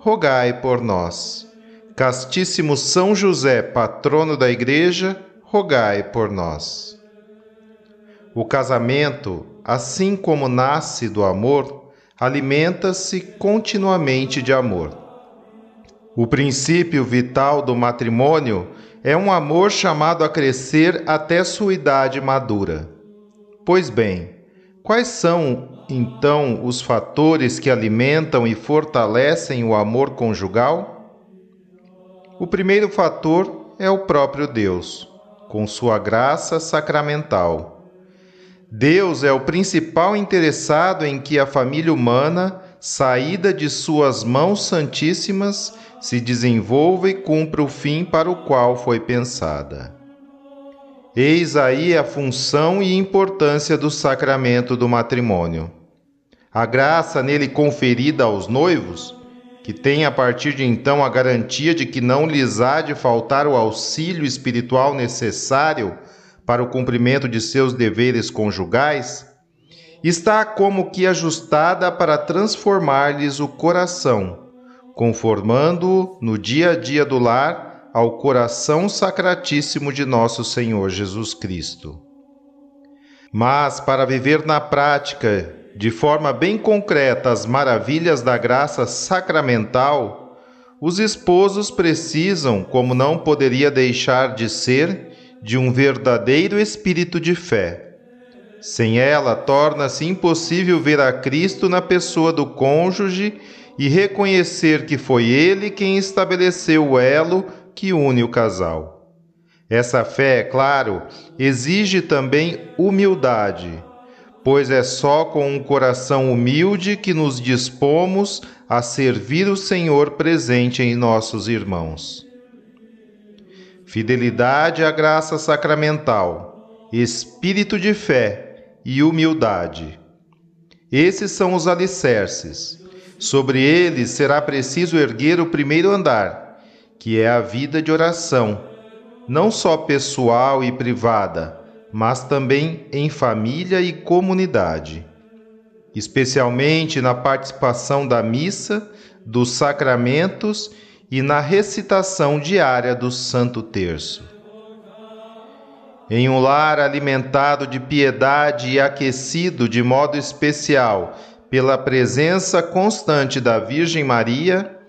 rogai por nós. Castíssimo São José, patrono da Igreja, rogai por nós. O casamento, assim como nasce do amor, alimenta-se continuamente de amor. O princípio vital do matrimônio é um amor chamado a crescer até sua idade madura. Pois bem, quais são então os fatores que alimentam e fortalecem o amor conjugal? O primeiro fator é o próprio Deus, com sua graça sacramental. Deus é o principal interessado em que a família humana, saída de suas mãos santíssimas, se desenvolva e cumpra o fim para o qual foi pensada. Eis aí a função e importância do sacramento do matrimônio a graça nele conferida aos noivos, que têm a partir de então a garantia de que não lhes há de faltar o auxílio espiritual necessário para o cumprimento de seus deveres conjugais, está como que ajustada para transformar-lhes o coração, conformando-o no dia a dia do lar ao coração sacratíssimo de nosso Senhor Jesus Cristo. Mas para viver na prática de forma bem concreta as maravilhas da graça sacramental, os esposos precisam, como não poderia deixar de ser, de um verdadeiro espírito de fé. Sem ela, torna-se impossível ver a Cristo na pessoa do cônjuge e reconhecer que foi ele quem estabeleceu o elo que une o casal. Essa fé, é claro, exige também humildade pois é só com um coração humilde que nos dispomos a servir o Senhor presente em nossos irmãos. Fidelidade à graça sacramental, espírito de fé e humildade. Esses são os alicerces. Sobre eles será preciso erguer o primeiro andar, que é a vida de oração, não só pessoal e privada, mas também em família e comunidade, especialmente na participação da missa, dos sacramentos e na recitação diária do Santo Terço. Em um lar alimentado de piedade e aquecido de modo especial pela presença constante da Virgem Maria,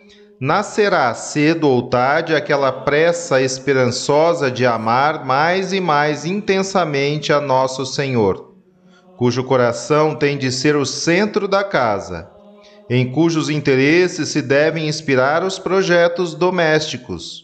nascerá cedo ou tarde aquela pressa esperançosa de amar mais e mais intensamente a nosso Senhor, cujo coração tem de ser o centro da casa, em cujos interesses se devem inspirar os projetos domésticos,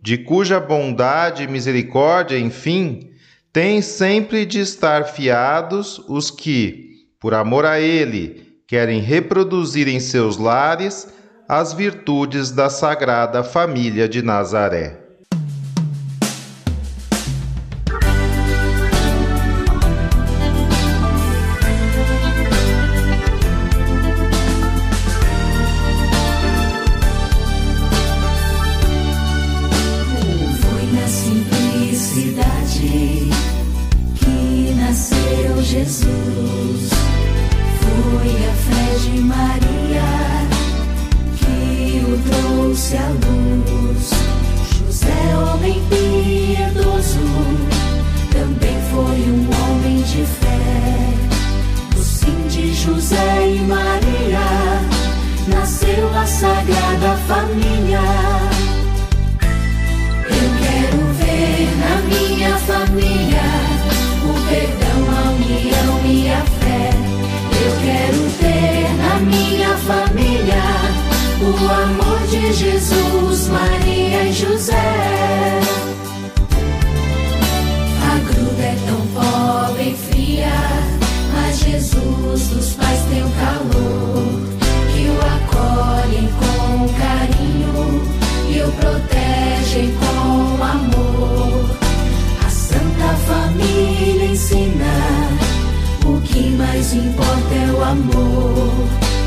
de cuja bondade e misericórdia, enfim, têm sempre de estar fiados os que, por amor a Ele, querem reproduzir em seus lares as virtudes da Sagrada Família de Nazaré. Importa é o amor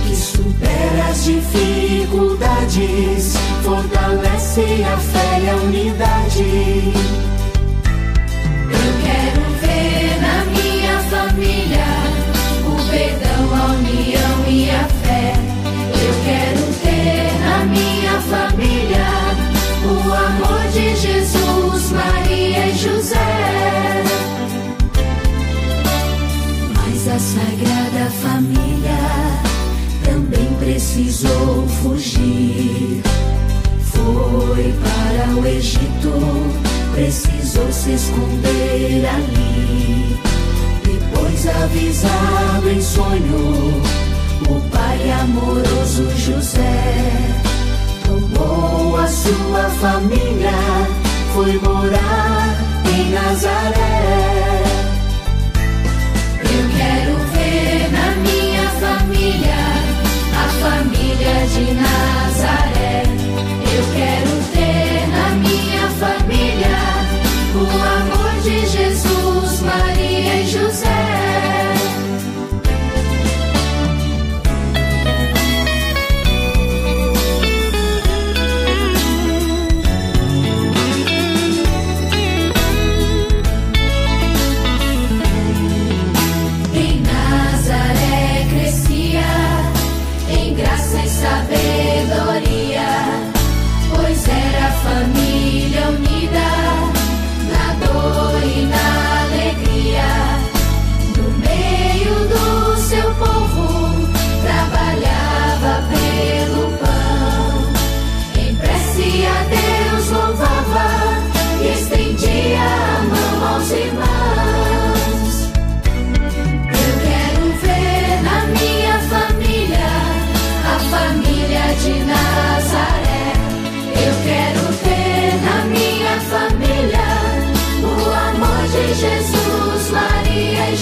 que supera as dificuldades, fortalece a fé e a unidade. Eu quero ver na minha família o perdão, a união e a fé. Eu quero ter na minha família precisou fugir. Foi para o Egito, precisou se esconder ali. Depois, avisado em sonho, o pai amoroso José tomou a sua família, foi morar em Nazaré. Família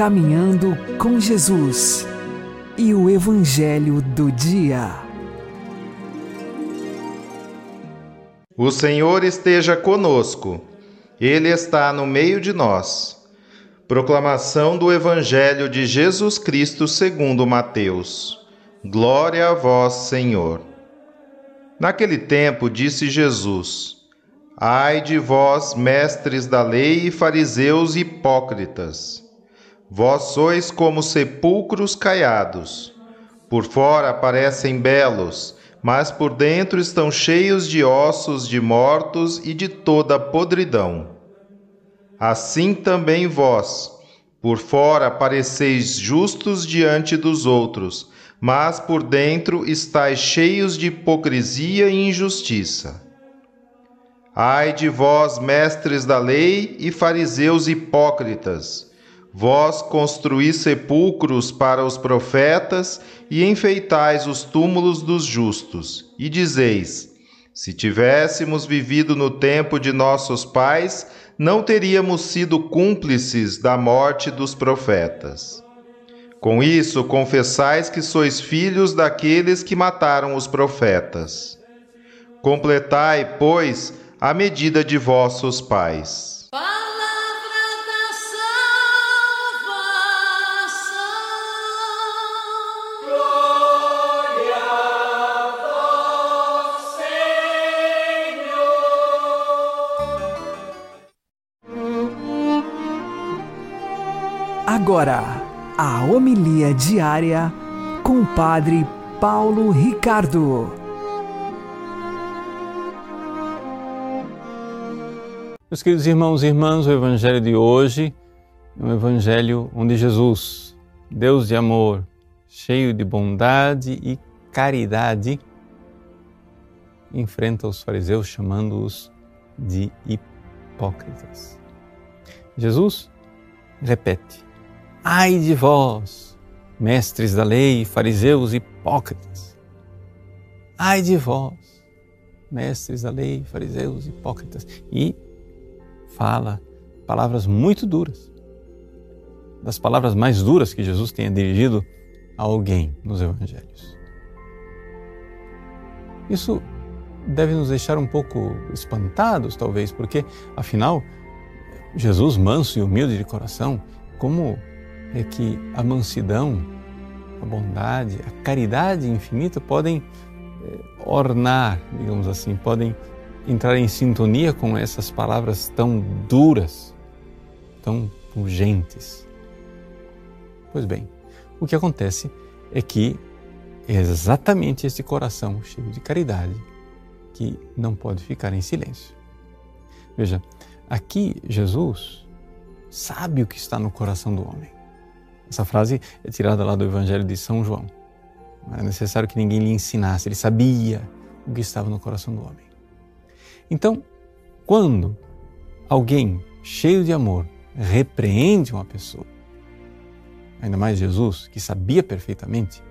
Caminhando com Jesus e o Evangelho do Dia. O Senhor esteja conosco, Ele está no meio de nós. Proclamação do Evangelho de Jesus Cristo segundo Mateus. Glória a vós, Senhor. Naquele tempo disse Jesus: Ai de vós, mestres da lei e fariseus hipócritas! Vós sois como sepulcros caiados. Por fora parecem belos, mas por dentro estão cheios de ossos de mortos e de toda podridão. Assim também vós, por fora pareceis justos diante dos outros, mas por dentro estáis cheios de hipocrisia e injustiça. Ai de vós, mestres da lei e fariseus hipócritas! Vós construís sepulcros para os profetas e enfeitais os túmulos dos justos, e dizeis: Se tivéssemos vivido no tempo de nossos pais, não teríamos sido cúmplices da morte dos profetas. Com isso, confessais que sois filhos daqueles que mataram os profetas. Completai, pois, a medida de vossos pais. Agora, a homilia diária com o Padre Paulo Ricardo. Meus queridos irmãos e irmãs, o Evangelho de hoje é um Evangelho onde Jesus, Deus de amor, cheio de bondade e caridade, enfrenta os fariseus chamando-os de hipócritas. Jesus repete: Ai de vós, mestres da lei, fariseus hipócritas. Ai de vós, mestres da lei, fariseus hipócritas. E fala palavras muito duras. Das palavras mais duras que Jesus tenha dirigido a alguém nos evangelhos. Isso deve nos deixar um pouco espantados, talvez, porque, afinal, Jesus, manso e humilde de coração, como é que a mansidão, a bondade, a caridade infinita podem eh, ornar, digamos assim, podem entrar em sintonia com essas palavras tão duras, tão urgentes. Pois bem, o que acontece é que é exatamente esse coração cheio de caridade que não pode ficar em silêncio. Veja, aqui Jesus sabe o que está no coração do homem. Essa frase é tirada lá do Evangelho de São João. Não era necessário que ninguém lhe ensinasse, ele sabia o que estava no coração do homem. Então, quando alguém cheio de amor repreende uma pessoa, ainda mais Jesus, que sabia perfeitamente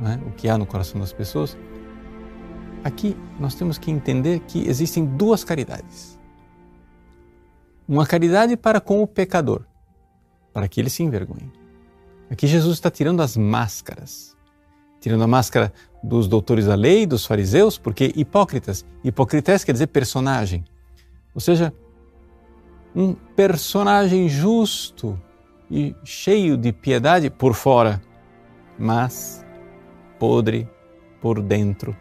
né, o que há no coração das pessoas, aqui nós temos que entender que existem duas caridades. Uma caridade para com o pecador, para que ele se envergonhe. Aqui Jesus está tirando as máscaras. Tirando a máscara dos doutores da lei, dos fariseus, porque hipócritas, hipocrités quer dizer personagem. Ou seja, um personagem justo e cheio de piedade por fora, mas podre por dentro.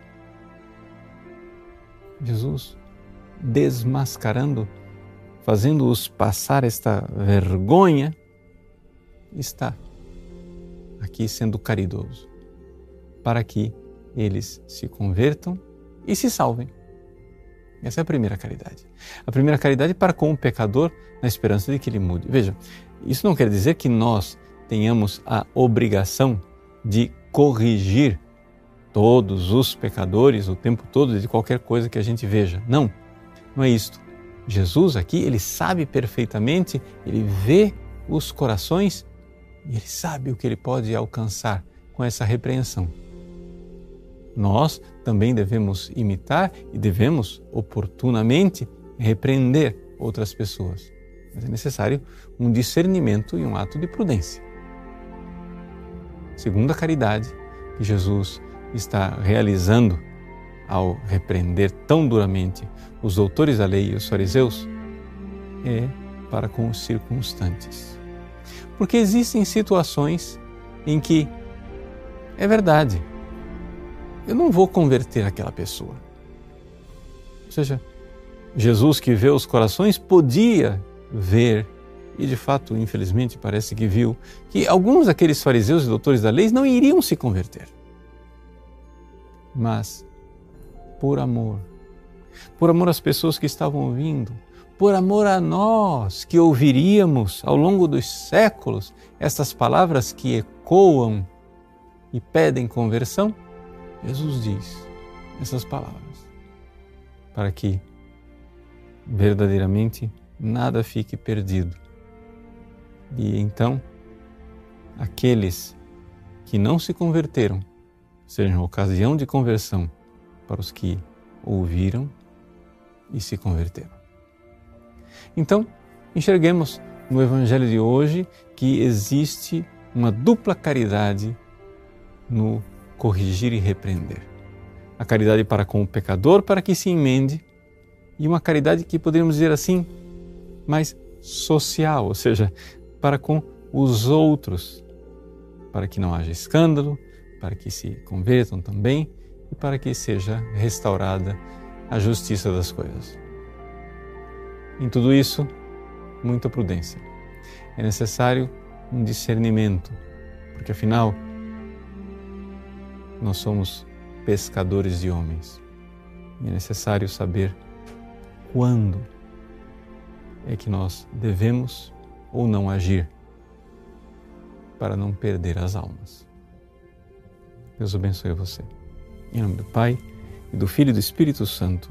Jesus desmascarando, fazendo-os passar esta vergonha, está aqui sendo caridoso, para que eles se convertam e se salvem. Essa é a primeira caridade. A primeira caridade para com o pecador na esperança de que ele mude. Veja, isso não quer dizer que nós tenhamos a obrigação de corrigir todos os pecadores o tempo todo de qualquer coisa que a gente veja. Não, não é isto. Jesus aqui, ele sabe perfeitamente, ele vê os corações e ele sabe o que ele pode alcançar com essa repreensão. Nós também devemos imitar e devemos oportunamente repreender outras pessoas. Mas é necessário um discernimento e um ato de prudência. Segunda caridade que Jesus está realizando ao repreender tão duramente os doutores da lei e os fariseus é para com os circunstantes. Porque existem situações em que é verdade, eu não vou converter aquela pessoa. Ou seja, Jesus que vê os corações podia ver, e de fato, infelizmente, parece que viu, que alguns daqueles fariseus e doutores da lei não iriam se converter. Mas, por amor, por amor às pessoas que estavam ouvindo, por amor a nós que ouviríamos ao longo dos séculos estas palavras que ecoam e pedem conversão, Jesus diz essas palavras para que verdadeiramente nada fique perdido. E então, aqueles que não se converteram sejam ocasião de conversão para os que ouviram e se converteram. Então, enxerguemos no Evangelho de hoje que existe uma dupla caridade no corrigir e repreender. A caridade para com o pecador, para que se emende, e uma caridade que poderíamos dizer assim, mais social, ou seja, para com os outros, para que não haja escândalo, para que se convertam também e para que seja restaurada a justiça das coisas. Em tudo isso, muita prudência. É necessário um discernimento, porque afinal, nós somos pescadores de homens e é necessário saber quando é que nós devemos ou não agir para não perder as almas. Deus abençoe você. Em nome do Pai, e do Filho e do Espírito Santo.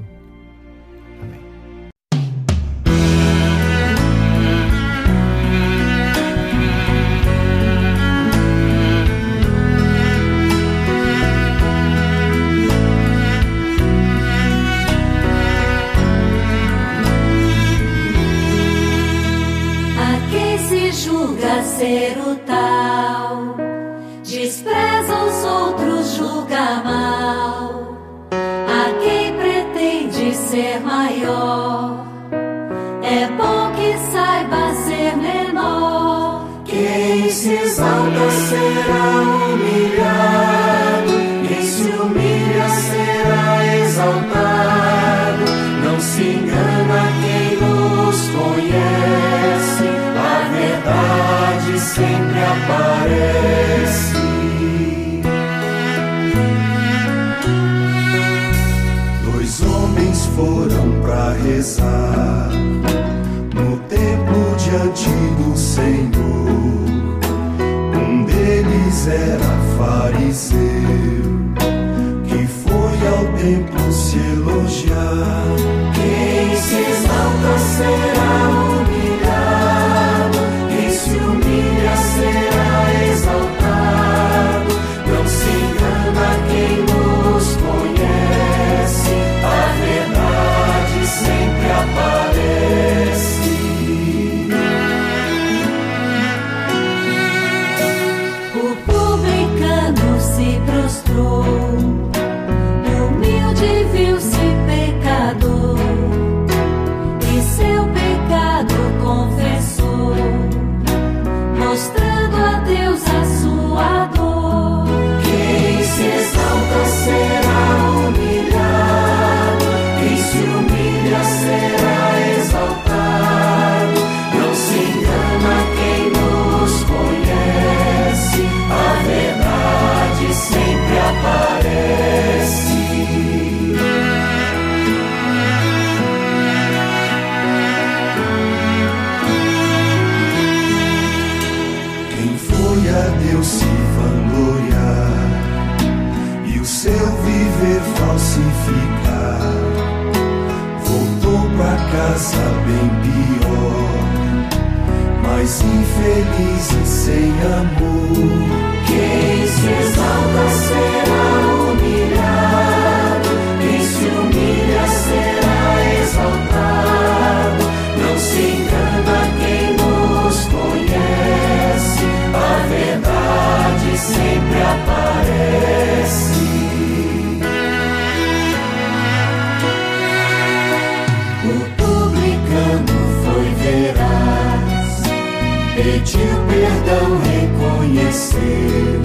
Reconheceu,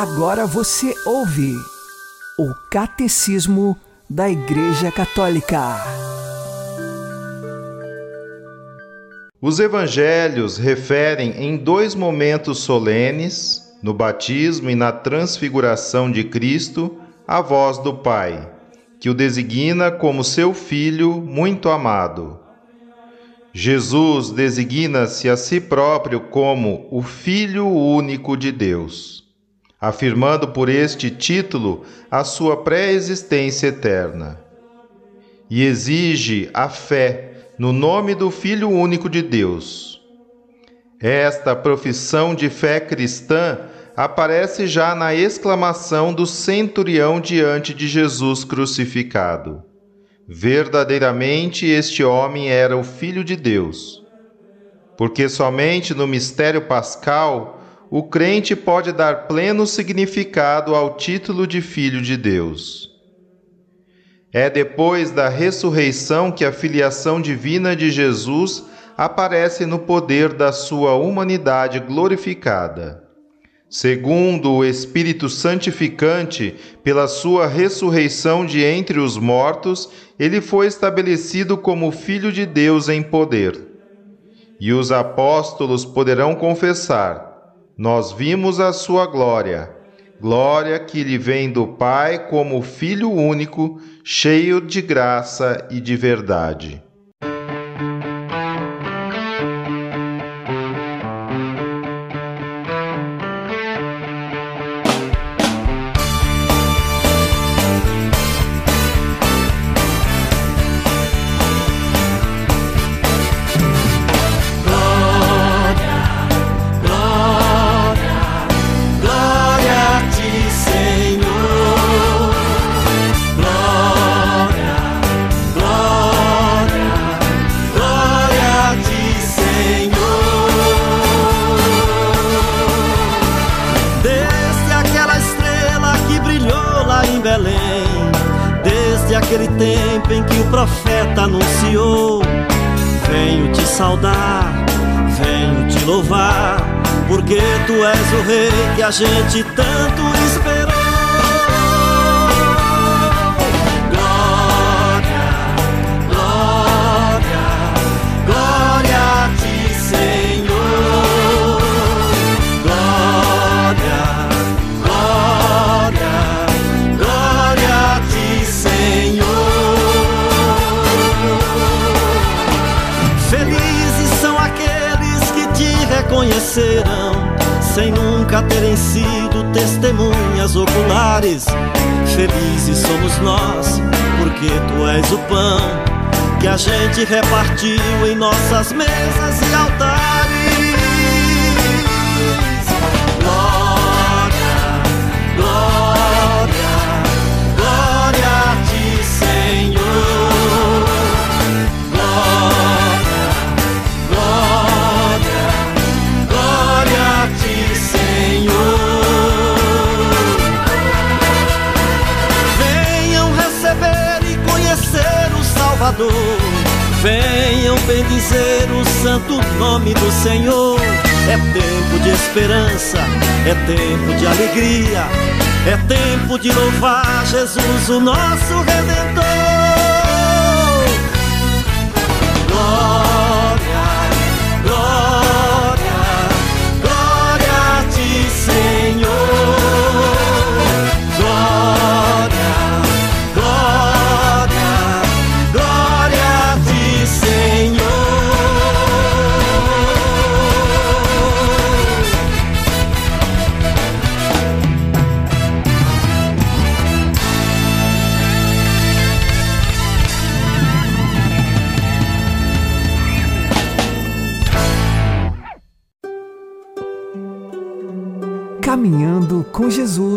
Agora você ouve o Catecismo da Igreja Católica. Os evangelhos referem em dois momentos solenes, no batismo e na transfiguração de Cristo, a voz do Pai, que o designa como seu Filho muito amado. Jesus designa-se a si próprio como o Filho único de Deus, afirmando por este título a sua pré-existência eterna. E exige a fé no nome do Filho único de Deus. Esta profissão de fé cristã aparece já na exclamação do centurião diante de Jesus crucificado. Verdadeiramente este homem era o Filho de Deus. Porque somente no mistério pascal o crente pode dar pleno significado ao título de Filho de Deus. É depois da ressurreição que a filiação divina de Jesus aparece no poder da sua humanidade glorificada. Segundo o Espírito Santificante, pela sua ressurreição de entre os mortos, ele foi estabelecido como Filho de Deus em poder. E os apóstolos poderão confessar: Nós vimos a sua glória, Glória que lhe vem do Pai como Filho único, cheio de graça e de verdade. Conhecerão sem nunca terem sido testemunhas oculares. Felizes somos nós, porque tu és o pão que a gente repartiu em nossas mesas e altares. Salvador. Venham bendizer o santo nome do Senhor. É tempo de esperança, é tempo de alegria, é tempo de louvar Jesus, o nosso Redentor.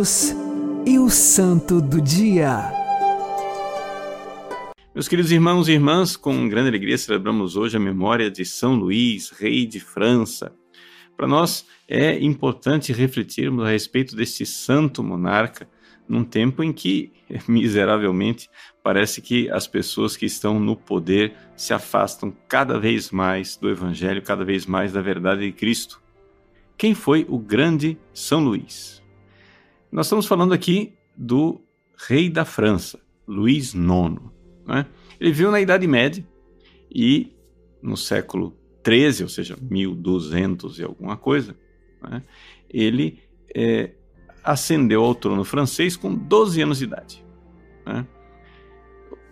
Jesus e o Santo do Dia. Meus queridos irmãos e irmãs, com grande alegria celebramos hoje a memória de São Luís, rei de França. Para nós é importante refletirmos a respeito deste santo monarca num tempo em que, miseravelmente, parece que as pessoas que estão no poder se afastam cada vez mais do Evangelho, cada vez mais da verdade de Cristo. Quem foi o grande São Luís? Nós estamos falando aqui do rei da França, Luís IX. Né? Ele viveu na Idade Média e no século 13, ou seja, 1200 e alguma coisa, né? ele é, ascendeu ao trono francês com 12 anos de idade. Né?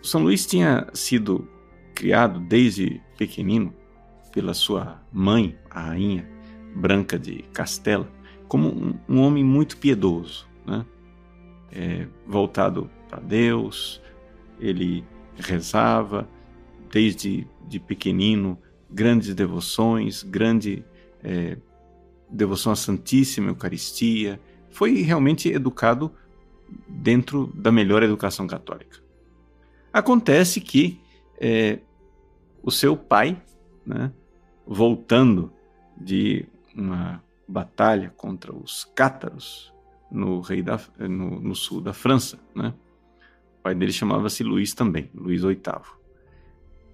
São Luís tinha sido criado desde pequenino pela sua mãe, a rainha Branca de Castela, como um, um homem muito piedoso, né? é, voltado para Deus, ele rezava desde de pequenino, grandes devoções, grande é, devoção à Santíssima Eucaristia, foi realmente educado dentro da melhor educação católica. Acontece que é, o seu pai, né, voltando de uma batalha contra os cátaros no, rei da, no, no sul da França. Né? O pai dele chamava-se Luís também, Luís VIII.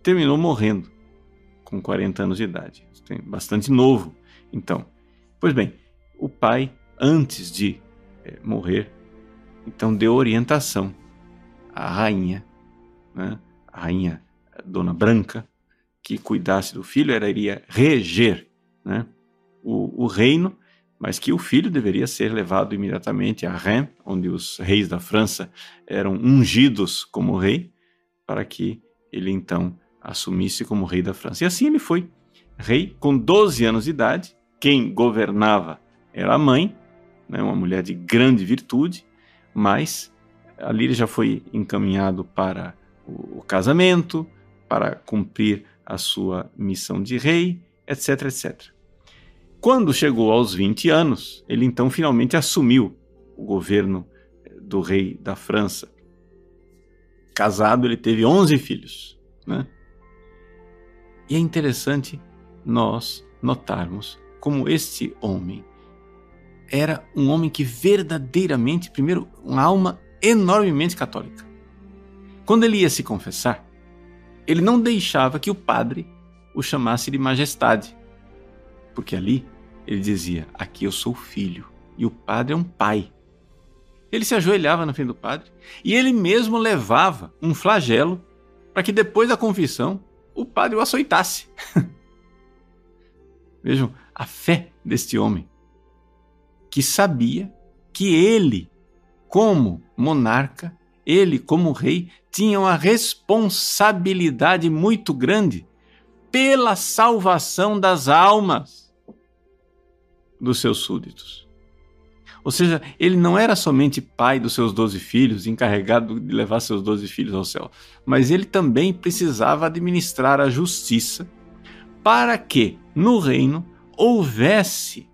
Terminou morrendo com 40 anos de idade, bastante novo. Então, pois bem, o pai, antes de é, morrer, então deu orientação à rainha, né? a rainha Dona Branca, que cuidasse do filho, ela iria reger, né? o, o reino mas que o filho deveria ser levado imediatamente a Rennes, onde os reis da França eram ungidos como rei, para que ele então assumisse como rei da França. E assim ele foi, rei com 12 anos de idade. Quem governava era a mãe, né, uma mulher de grande virtude, mas ali ele já foi encaminhado para o casamento, para cumprir a sua missão de rei, etc, etc. Quando chegou aos 20 anos, ele então finalmente assumiu o governo eh, do rei da França. Casado, ele teve 11 filhos. Né? E é interessante nós notarmos como este homem era um homem que verdadeiramente, primeiro, uma alma enormemente católica. Quando ele ia se confessar, ele não deixava que o padre o chamasse de majestade, porque ali ele dizia: Aqui eu sou filho e o padre é um pai. Ele se ajoelhava na frente do padre e ele mesmo levava um flagelo para que depois da confissão o padre o açoitasse. Vejam a fé deste homem, que sabia que ele, como monarca, ele, como rei, tinha uma responsabilidade muito grande pela salvação das almas dos seus súditos. Ou seja, ele não era somente pai dos seus doze filhos, encarregado de levar seus doze filhos ao céu, mas ele também precisava administrar a justiça para que no reino houvesse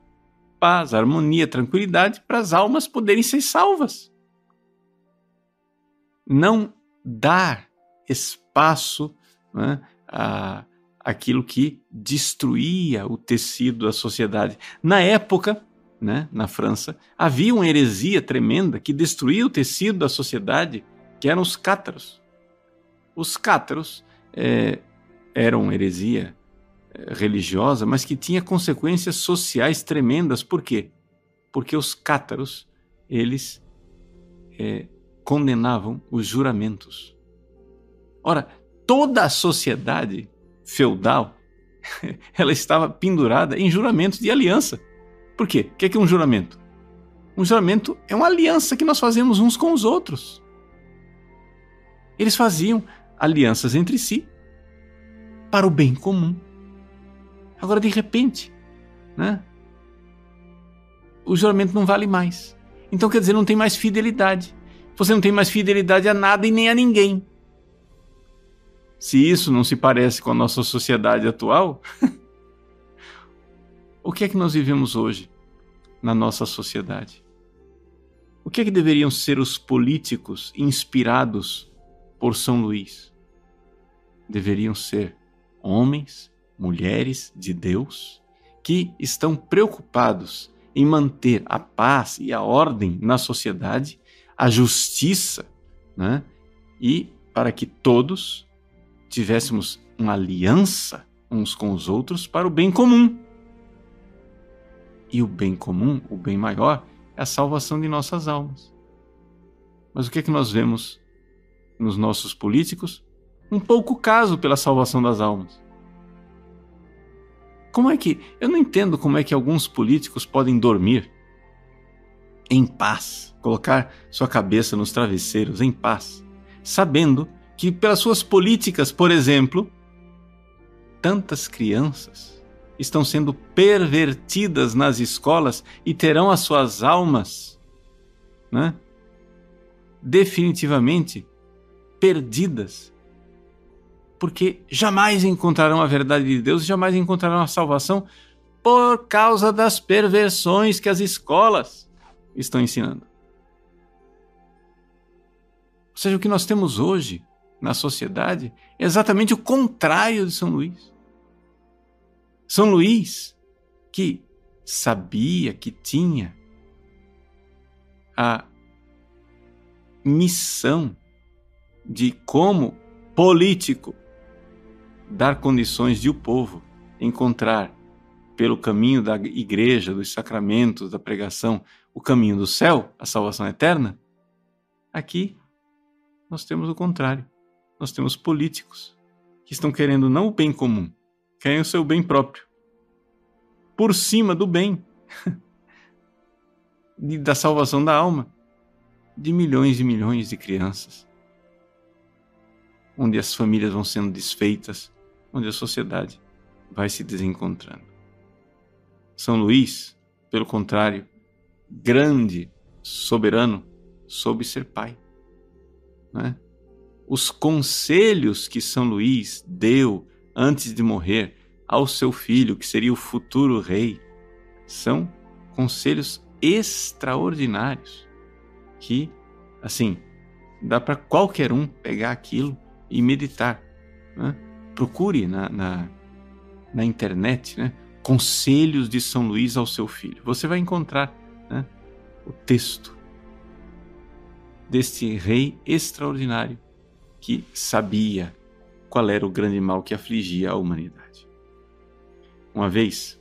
paz, harmonia, tranquilidade para as almas poderem ser salvas. Não dar espaço né, a aquilo que destruía o tecido da sociedade. Na época, né, na França, havia uma heresia tremenda que destruía o tecido da sociedade, que eram os cátaros. Os cátaros é, eram uma heresia é, religiosa, mas que tinha consequências sociais tremendas. Por quê? Porque os cátaros, eles é, condenavam os juramentos. Ora, toda a sociedade feudal, ela estava pendurada em juramentos de aliança. Por quê? O que é, um juramento? Um juramento é uma aliança que nós fazemos uns com os outros. Eles faziam alianças entre si para o bem comum. Agora, de repente, né, o juramento não vale mais. Então, quer dizer, não tem mais fidelidade. Você não tem mais fidelidade a nada e nem a ninguém. Se isso não se parece com a nossa sociedade atual, o que é que nós vivemos hoje na nossa sociedade? O que é que deveriam ser os políticos inspirados por São Luís? Deveriam ser homens, mulheres de Deus que estão preocupados em manter a paz e a ordem na sociedade, a justiça, né? e para que todos tivéssemos uma aliança uns com os outros para o bem comum. E o bem comum, o bem maior, é a salvação de nossas almas. Mas o que é que nós vemos nos nossos políticos? Um pouco caso pela salvação das almas. Como é que. Eu não entendo como é que alguns políticos podem dormir em paz, colocar sua cabeça nos travesseiros em paz, sabendo que, pelas suas políticas, por exemplo, tantas crianças estão sendo pervertidas nas escolas e terão as suas almas né, definitivamente perdidas. Porque jamais encontrarão a verdade de Deus e jamais encontrarão a salvação por causa das perversões que as escolas estão ensinando. Ou seja, o que nós temos hoje na sociedade é exatamente o contrário de São Luís. São Luís, que sabia que tinha a missão de, como político, dar condições de o povo encontrar, pelo caminho da igreja, dos sacramentos, da pregação, o caminho do céu, a salvação eterna, aqui nós temos o contrário nós temos políticos que estão querendo não o bem comum, querem o seu bem próprio. Por cima do bem. da salvação da alma de milhões e milhões de crianças, onde as famílias vão sendo desfeitas, onde a sociedade vai se desencontrando. São Luís, pelo contrário, grande, soberano, soube ser pai. Né? Os conselhos que São Luís deu antes de morrer ao seu filho, que seria o futuro rei, são conselhos extraordinários que, assim, dá para qualquer um pegar aquilo e meditar. Né? Procure na, na, na, internet né? conselhos de São Luís ao seu filho. Você vai encontrar né? o texto deste rei extraordinário que sabia qual era o grande mal que afligia a humanidade. Uma vez,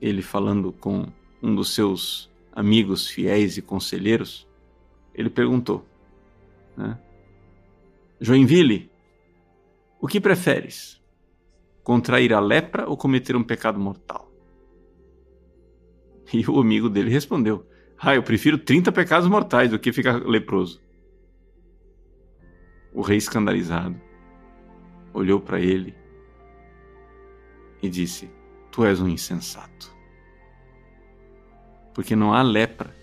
ele falando com um dos seus amigos fiéis e conselheiros, ele perguntou: né? Joinville, o que preferes? Contrair a lepra ou cometer um pecado mortal? E o amigo dele respondeu: Ah, eu prefiro 30 pecados mortais do que ficar leproso. O rei, escandalizado, olhou para ele e disse: Tu és um insensato. Porque não há lepra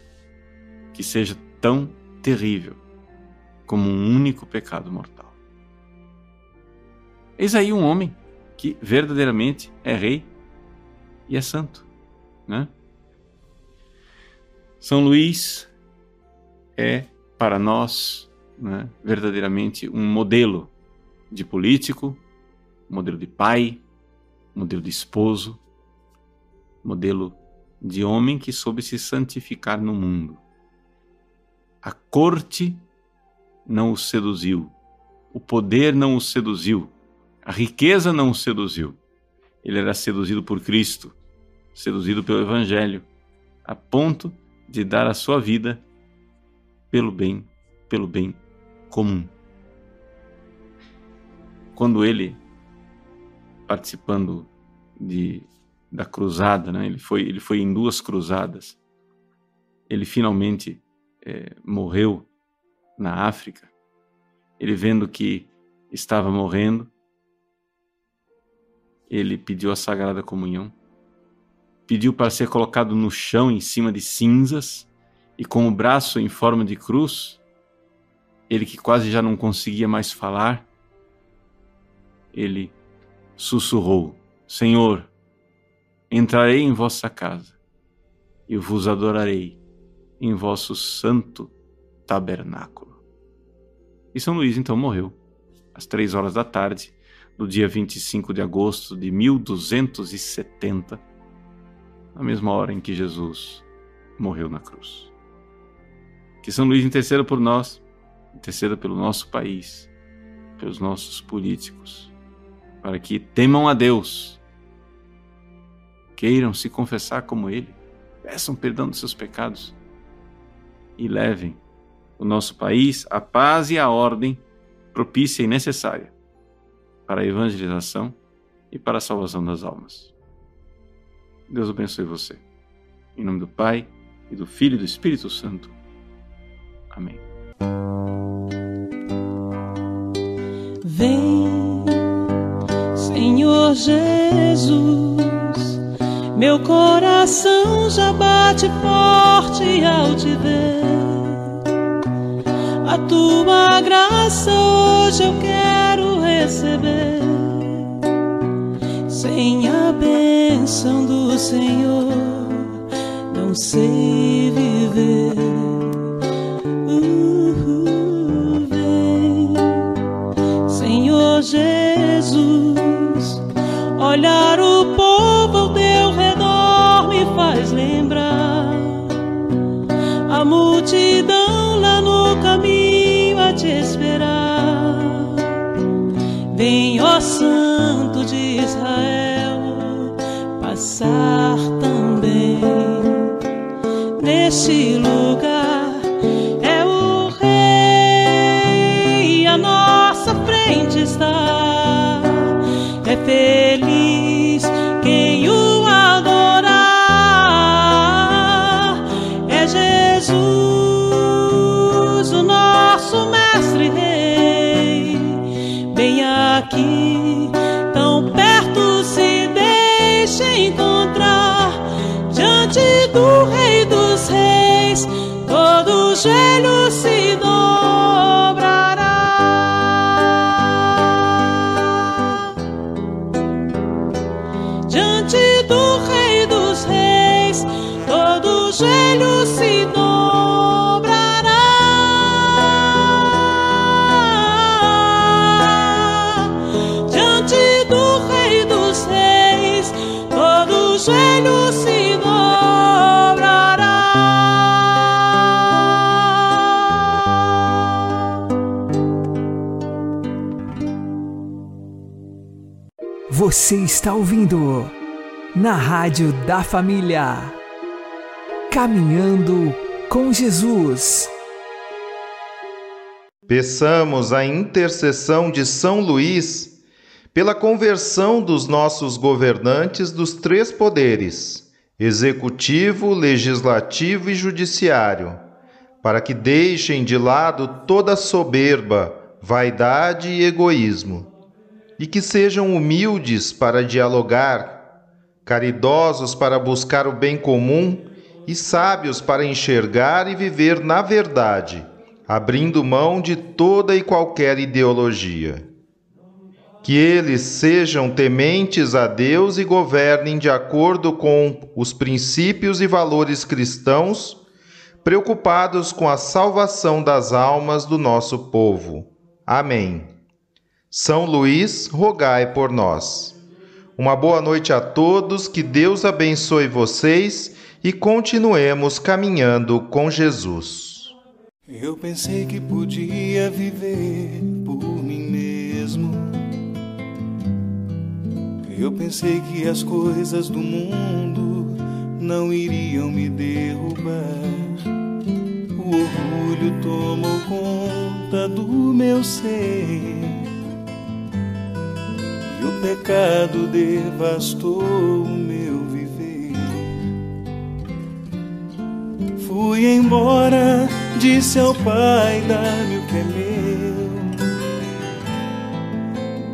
que seja tão terrível como um único pecado mortal. Eis aí um homem que verdadeiramente é rei e é santo, né? São Luís é para nós né, verdadeiramente um modelo de político, modelo de pai, modelo de esposo, modelo de homem que soube se santificar no mundo. A corte não o seduziu, o poder não o seduziu, a riqueza não o seduziu. Ele era seduzido por Cristo, seduzido pelo Evangelho, a ponto de dar a sua vida pelo bem, pelo bem comum. Quando ele, participando de, da cruzada, né, ele, foi, ele foi em duas cruzadas, ele finalmente é, morreu na África, ele vendo que estava morrendo, ele pediu a Sagrada Comunhão, pediu para ser colocado no chão em cima de cinzas e com o braço em forma de cruz, ele que quase já não conseguia mais falar, ele sussurrou: Senhor, entrarei em vossa casa e vos adorarei em vosso santo tabernáculo. E São Luís então morreu, às três horas da tarde, do dia 25 de agosto de 1270, na mesma hora em que Jesus morreu na cruz. Que São Luís interceda por nós, interceda pelo nosso país, pelos nossos políticos, para que temam a Deus, queiram se confessar como Ele, peçam perdão dos seus pecados e levem o nosso país à paz e à ordem propícia e necessária para a evangelização e para a salvação das almas. Deus abençoe você. Em nome do Pai, e do Filho e do Espírito Santo. Amém. Vem, Senhor Jesus meu coração já bate forte ao te ver. A tua graça hoje eu quero receber. Sem a bênção do Senhor, não sei viver. Jesus, olhar o povo ao teu faz lembrar a multidão lá no caminho a te esperar. Vem, ó Santo de Israel, passar também neste lugar. Joelho se dobrará. Diante do Rei dos Reis, todo joelho se dobrará. Diante do Rei dos Reis, todo joelho Você está ouvindo na Rádio da Família. Caminhando com Jesus. Peçamos a intercessão de São Luís pela conversão dos nossos governantes dos três poderes, executivo, legislativo e judiciário, para que deixem de lado toda soberba, vaidade e egoísmo, e que sejam humildes para dialogar, caridosos para buscar o bem comum e sábios para enxergar e viver na verdade, abrindo mão de toda e qualquer ideologia. Que eles sejam tementes a Deus e governem de acordo com os princípios e valores cristãos, preocupados com a salvação das almas do nosso povo. Amém. São Luís, rogai por nós. Uma boa noite a todos, que Deus abençoe vocês e continuemos caminhando com Jesus. Eu pensei que podia viver por mim mesmo. Eu pensei que as coisas do mundo não iriam me derrubar. O orgulho tomou conta do meu ser. E o pecado devastou o meu viver. Fui embora, disse ao pai: dá-me o que é meu,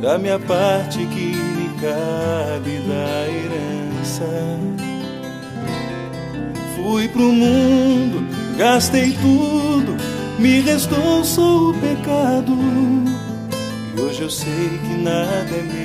da minha parte que me cabe da herança. Fui pro mundo, gastei tudo, me restou só o pecado. E hoje eu sei que nada é meu,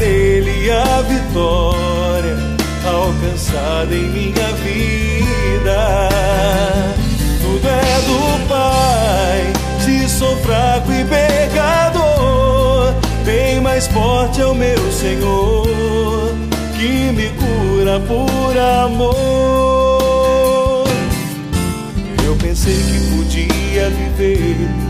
Dele a vitória alcançada em minha vida. Tudo é do Pai, se sou fraco e pecador, bem mais forte é o meu Senhor que me cura por amor. Eu pensei que podia viver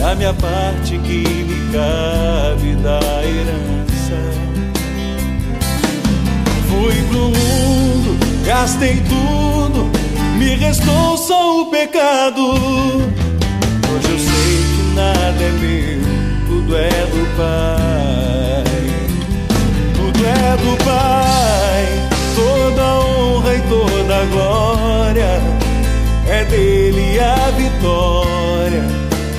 da minha parte que me cabe da herança. Fui pro mundo, gastei tudo, me restou só o pecado. Hoje eu sei que nada é meu, tudo é do Pai. Tudo é do Pai, toda honra e toda glória é dele a vitória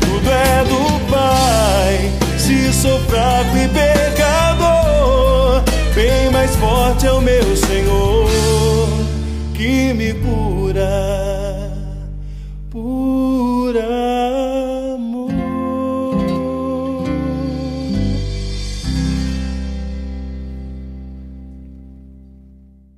Tudo é do Pai, se sou fraco e pecador, bem mais forte é o meu Senhor que me cura